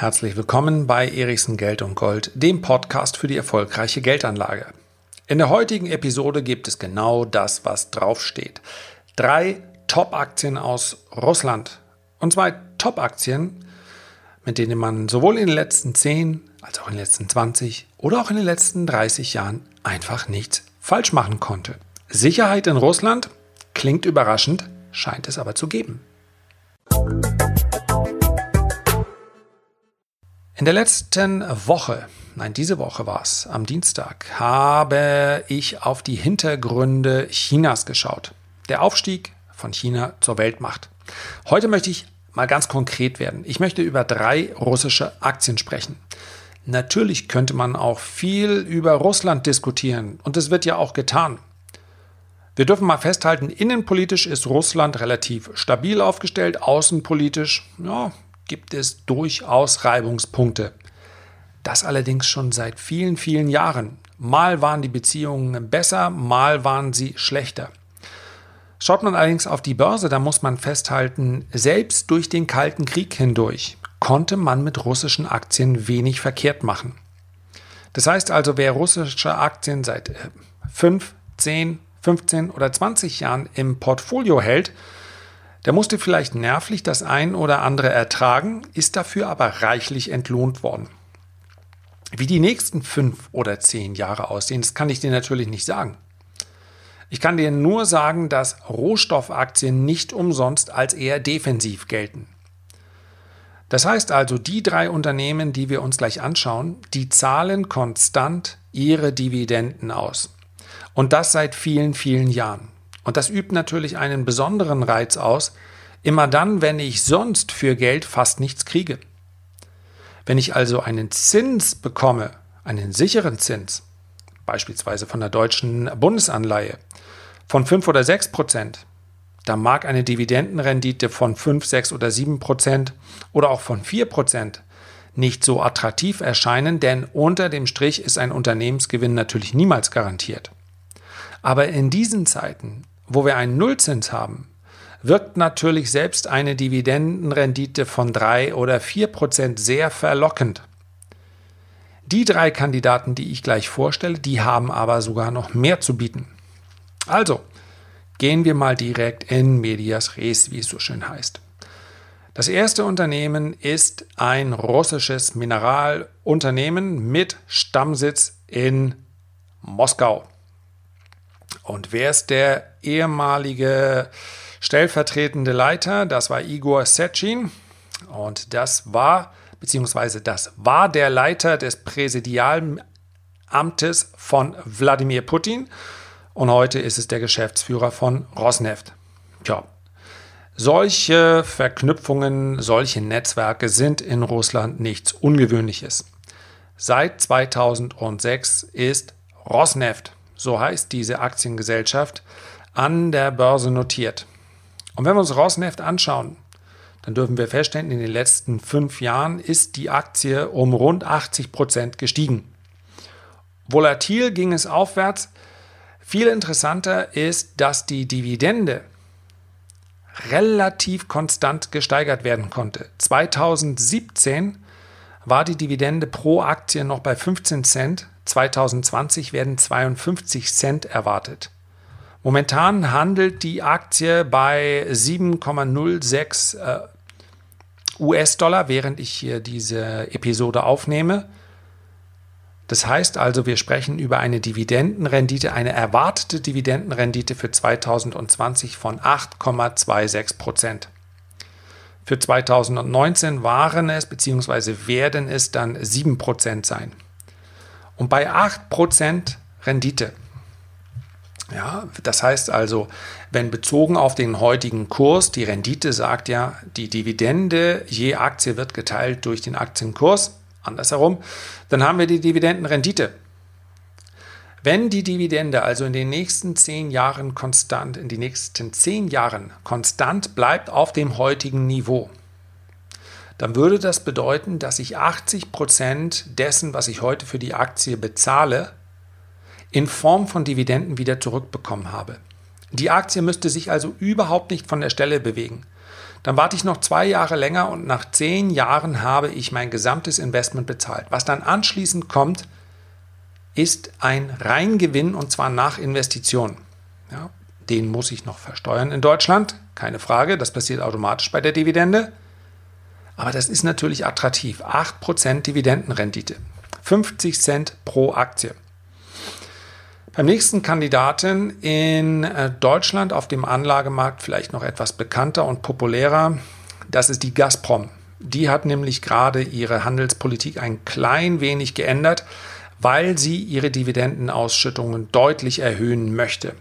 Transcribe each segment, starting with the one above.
Herzlich willkommen bei Erichsen Geld und Gold, dem Podcast für die erfolgreiche Geldanlage. In der heutigen Episode gibt es genau das, was draufsteht. Drei Top-Aktien aus Russland. Und zwei Top-Aktien, mit denen man sowohl in den letzten 10 als auch in den letzten 20 oder auch in den letzten 30 Jahren einfach nichts falsch machen konnte. Sicherheit in Russland klingt überraschend, scheint es aber zu geben. In der letzten Woche, nein, diese Woche war es, am Dienstag, habe ich auf die Hintergründe Chinas geschaut. Der Aufstieg von China zur Weltmacht. Heute möchte ich mal ganz konkret werden. Ich möchte über drei russische Aktien sprechen. Natürlich könnte man auch viel über Russland diskutieren und es wird ja auch getan. Wir dürfen mal festhalten, innenpolitisch ist Russland relativ stabil aufgestellt, außenpolitisch, ja, gibt es durchaus Reibungspunkte. Das allerdings schon seit vielen, vielen Jahren. Mal waren die Beziehungen besser, mal waren sie schlechter. Schaut man allerdings auf die Börse, da muss man festhalten, selbst durch den Kalten Krieg hindurch konnte man mit russischen Aktien wenig verkehrt machen. Das heißt also, wer russische Aktien seit 5, 10, 15 oder 20 Jahren im Portfolio hält, der musste vielleicht nervlich das ein oder andere ertragen, ist dafür aber reichlich entlohnt worden. Wie die nächsten fünf oder zehn Jahre aussehen, das kann ich dir natürlich nicht sagen. Ich kann dir nur sagen, dass Rohstoffaktien nicht umsonst als eher defensiv gelten. Das heißt also, die drei Unternehmen, die wir uns gleich anschauen, die zahlen konstant ihre Dividenden aus. Und das seit vielen, vielen Jahren. Und das übt natürlich einen besonderen Reiz aus, immer dann, wenn ich sonst für Geld fast nichts kriege. Wenn ich also einen Zins bekomme, einen sicheren Zins, beispielsweise von der deutschen Bundesanleihe, von 5 oder 6 Prozent, da mag eine Dividendenrendite von 5, 6 oder 7 Prozent oder auch von 4 Prozent nicht so attraktiv erscheinen, denn unter dem Strich ist ein Unternehmensgewinn natürlich niemals garantiert. Aber in diesen Zeiten wo wir einen Nullzins haben, wirkt natürlich selbst eine Dividendenrendite von 3 oder 4 Prozent sehr verlockend. Die drei Kandidaten, die ich gleich vorstelle, die haben aber sogar noch mehr zu bieten. Also, gehen wir mal direkt in medias res, wie es so schön heißt. Das erste Unternehmen ist ein russisches Mineralunternehmen mit Stammsitz in Moskau. Und wer ist der ehemalige stellvertretende Leiter? Das war Igor Sechin. Und das war, beziehungsweise das war der Leiter des Präsidialamtes von Wladimir Putin. Und heute ist es der Geschäftsführer von Rosneft. Tja, solche Verknüpfungen, solche Netzwerke sind in Russland nichts Ungewöhnliches. Seit 2006 ist Rosneft so heißt diese Aktiengesellschaft, an der Börse notiert. Und wenn wir uns Rosneft anschauen, dann dürfen wir feststellen, in den letzten fünf Jahren ist die Aktie um rund 80 Prozent gestiegen. Volatil ging es aufwärts. Viel interessanter ist, dass die Dividende relativ konstant gesteigert werden konnte. 2017 war die Dividende pro Aktie noch bei 15 Cent, 2020 werden 52 Cent erwartet. Momentan handelt die Aktie bei 7,06 äh, US-Dollar, während ich hier diese Episode aufnehme. Das heißt also, wir sprechen über eine Dividendenrendite, eine erwartete Dividendenrendite für 2020 von 8,26 Prozent. Für 2019 waren es bzw. werden es dann 7 Prozent sein. Und bei 8% Rendite, ja, das heißt also, wenn bezogen auf den heutigen Kurs, die Rendite sagt ja, die Dividende je Aktie wird geteilt durch den Aktienkurs, andersherum, dann haben wir die Dividendenrendite. Wenn die Dividende also in den nächsten zehn Jahren konstant, in den nächsten zehn Jahren konstant bleibt auf dem heutigen Niveau, dann würde das bedeuten, dass ich 80 Prozent dessen, was ich heute für die Aktie bezahle, in Form von Dividenden wieder zurückbekommen habe. Die Aktie müsste sich also überhaupt nicht von der Stelle bewegen. Dann warte ich noch zwei Jahre länger und nach zehn Jahren habe ich mein gesamtes Investment bezahlt. Was dann anschließend kommt, ist ein Reingewinn und zwar nach Investition. Ja, den muss ich noch versteuern in Deutschland, keine Frage, das passiert automatisch bei der Dividende. Aber das ist natürlich attraktiv. 8% Dividendenrendite, 50 Cent pro Aktie. Beim nächsten Kandidaten in äh, Deutschland auf dem Anlagemarkt vielleicht noch etwas bekannter und populärer, das ist die Gazprom. Die hat nämlich gerade ihre Handelspolitik ein klein wenig geändert, weil sie ihre Dividendenausschüttungen deutlich erhöhen möchte.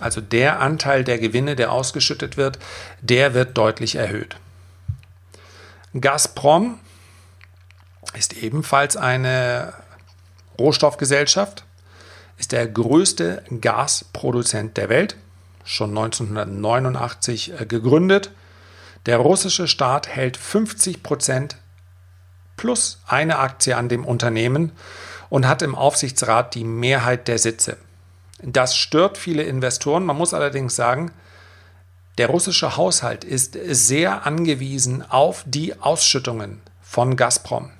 Also der Anteil der Gewinne, der ausgeschüttet wird, der wird deutlich erhöht. Gazprom ist ebenfalls eine Rohstoffgesellschaft ist der größte Gasproduzent der Welt, schon 1989 äh, gegründet. Der russische Staat hält 50 Prozent plus eine Aktie an dem Unternehmen und hat im Aufsichtsrat die Mehrheit der Sitze. Das stört viele Investoren. Man muss allerdings sagen, der russische Haushalt ist sehr angewiesen auf die Ausschüttungen von Gazprom.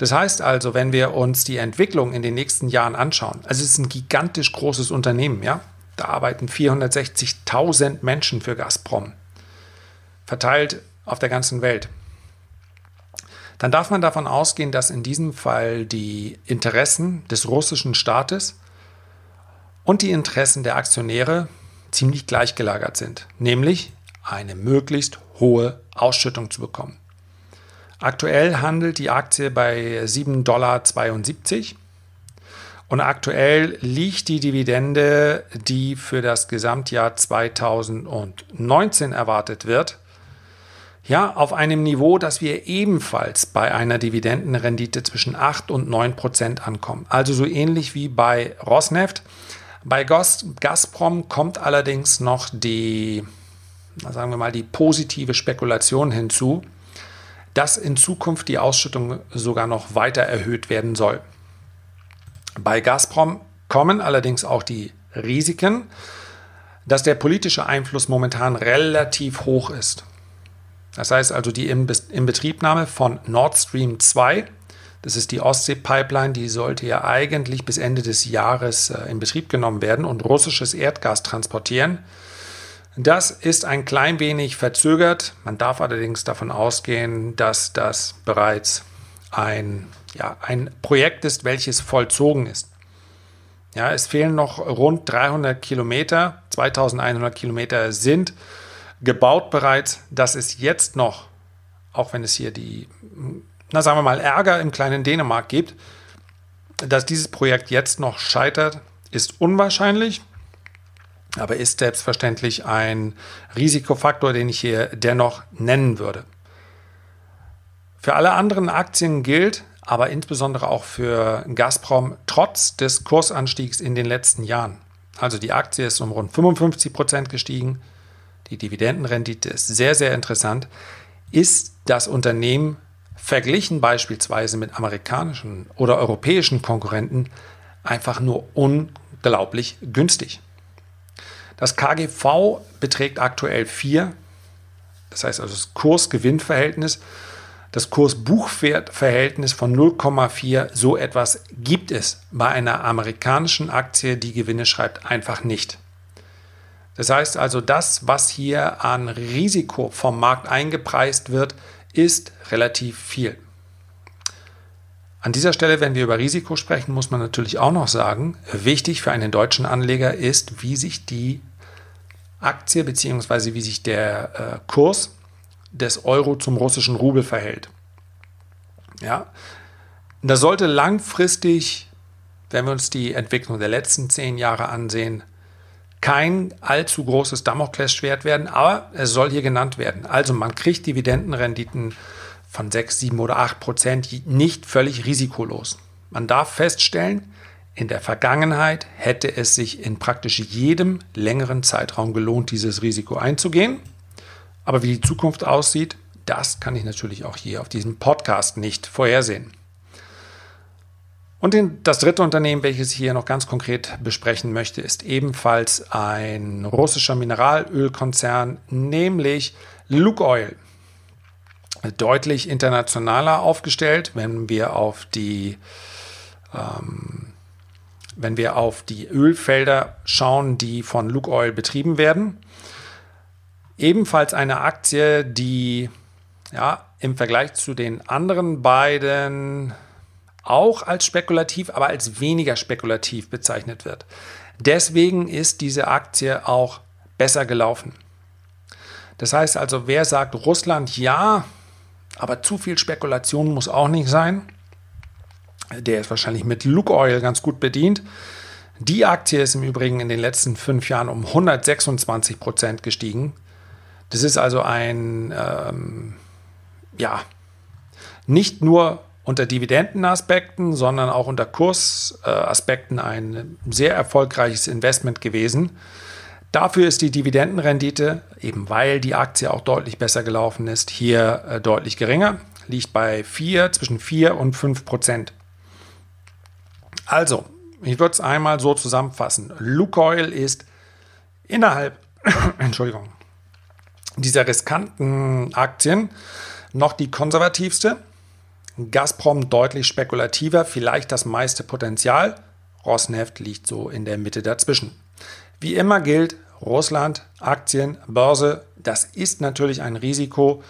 Das heißt also, wenn wir uns die Entwicklung in den nächsten Jahren anschauen, also es ist ein gigantisch großes Unternehmen, ja, da arbeiten 460.000 Menschen für Gazprom, verteilt auf der ganzen Welt. Dann darf man davon ausgehen, dass in diesem Fall die Interessen des russischen Staates und die Interessen der Aktionäre ziemlich gleichgelagert sind, nämlich eine möglichst hohe Ausschüttung zu bekommen. Aktuell handelt die Aktie bei 7,72 Dollar. Und aktuell liegt die Dividende, die für das Gesamtjahr 2019 erwartet wird, ja, auf einem Niveau, dass wir ebenfalls bei einer Dividendenrendite zwischen 8 und 9 Prozent ankommen. Also so ähnlich wie bei Rosneft. Bei Gazprom kommt allerdings noch die, sagen wir mal, die positive Spekulation hinzu, dass in Zukunft die Ausschüttung sogar noch weiter erhöht werden soll. Bei Gazprom kommen allerdings auch die Risiken, dass der politische Einfluss momentan relativ hoch ist. Das heißt also, die Inbetriebnahme von Nord Stream 2, das ist die Ostsee-Pipeline, die sollte ja eigentlich bis Ende des Jahres äh, in Betrieb genommen werden und russisches Erdgas transportieren. Das ist ein klein wenig verzögert. Man darf allerdings davon ausgehen, dass das bereits ein, ja, ein Projekt ist, welches vollzogen ist. Ja, es fehlen noch rund 300 Kilometer, 2100 Kilometer sind gebaut bereits. Das ist jetzt noch, auch wenn es hier die, na sagen wir mal, Ärger im kleinen Dänemark gibt, dass dieses Projekt jetzt noch scheitert, ist unwahrscheinlich aber ist selbstverständlich ein Risikofaktor, den ich hier dennoch nennen würde. Für alle anderen Aktien gilt, aber insbesondere auch für Gazprom, trotz des Kursanstiegs in den letzten Jahren. Also die Aktie ist um rund 55 Prozent gestiegen, die Dividendenrendite ist sehr, sehr interessant, ist das Unternehmen verglichen beispielsweise mit amerikanischen oder europäischen Konkurrenten einfach nur unglaublich günstig. Das KGV beträgt aktuell 4, das heißt also das Kurs-Gewinn-Verhältnis. Das Kurs-Buchwert-Verhältnis von 0,4, so etwas gibt es bei einer amerikanischen Aktie, die Gewinne schreibt, einfach nicht. Das heißt also, das, was hier an Risiko vom Markt eingepreist wird, ist relativ viel. An dieser Stelle, wenn wir über Risiko sprechen, muss man natürlich auch noch sagen, wichtig für einen deutschen Anleger ist, wie sich die Aktie beziehungsweise wie sich der äh, Kurs des Euro zum russischen Rubel verhält. Ja, da sollte langfristig, wenn wir uns die Entwicklung der letzten zehn Jahre ansehen, kein allzu großes Damoklesschwert werden, aber es soll hier genannt werden. Also man kriegt Dividendenrenditen von 6, 7 oder 8 Prozent nicht völlig risikolos. Man darf feststellen, in der Vergangenheit hätte es sich in praktisch jedem längeren Zeitraum gelohnt, dieses Risiko einzugehen. Aber wie die Zukunft aussieht, das kann ich natürlich auch hier auf diesem Podcast nicht vorhersehen. Und das dritte Unternehmen, welches ich hier noch ganz konkret besprechen möchte, ist ebenfalls ein russischer Mineralölkonzern, nämlich Lukoil. Deutlich internationaler aufgestellt, wenn wir auf die, ähm, wenn wir auf die Ölfelder schauen, die von Lukoil betrieben werden. Ebenfalls eine Aktie, die ja, im Vergleich zu den anderen beiden auch als spekulativ, aber als weniger spekulativ bezeichnet wird. Deswegen ist diese Aktie auch besser gelaufen. Das heißt also, wer sagt Russland ja, aber zu viel Spekulation muss auch nicht sein, der ist wahrscheinlich mit Lukoil ganz gut bedient. Die Aktie ist im Übrigen in den letzten fünf Jahren um 126 Prozent gestiegen. Das ist also ein, ähm, ja, nicht nur unter Dividendenaspekten, sondern auch unter Kursaspekten ein sehr erfolgreiches Investment gewesen. Dafür ist die Dividendenrendite, eben weil die Aktie auch deutlich besser gelaufen ist, hier äh, deutlich geringer, liegt bei 4, zwischen 4 und 5 Prozent. Also, ich würde es einmal so zusammenfassen. Lukoil ist innerhalb, Entschuldigung, dieser riskanten Aktien noch die konservativste Gazprom deutlich spekulativer, vielleicht das meiste Potenzial. Rosneft liegt so in der Mitte dazwischen. Wie immer gilt, Russland, Aktien, Börse, das ist natürlich ein Risiko.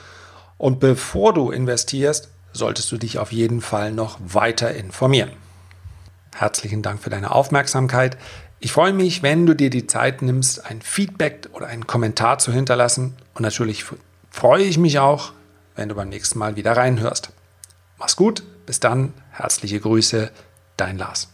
Und bevor du investierst, solltest du dich auf jeden Fall noch weiter informieren. Herzlichen Dank für deine Aufmerksamkeit. Ich freue mich, wenn du dir die Zeit nimmst, ein Feedback oder einen Kommentar zu hinterlassen. Und natürlich freue ich mich auch, wenn du beim nächsten Mal wieder reinhörst. Mach's gut, bis dann, herzliche Grüße, dein Lars.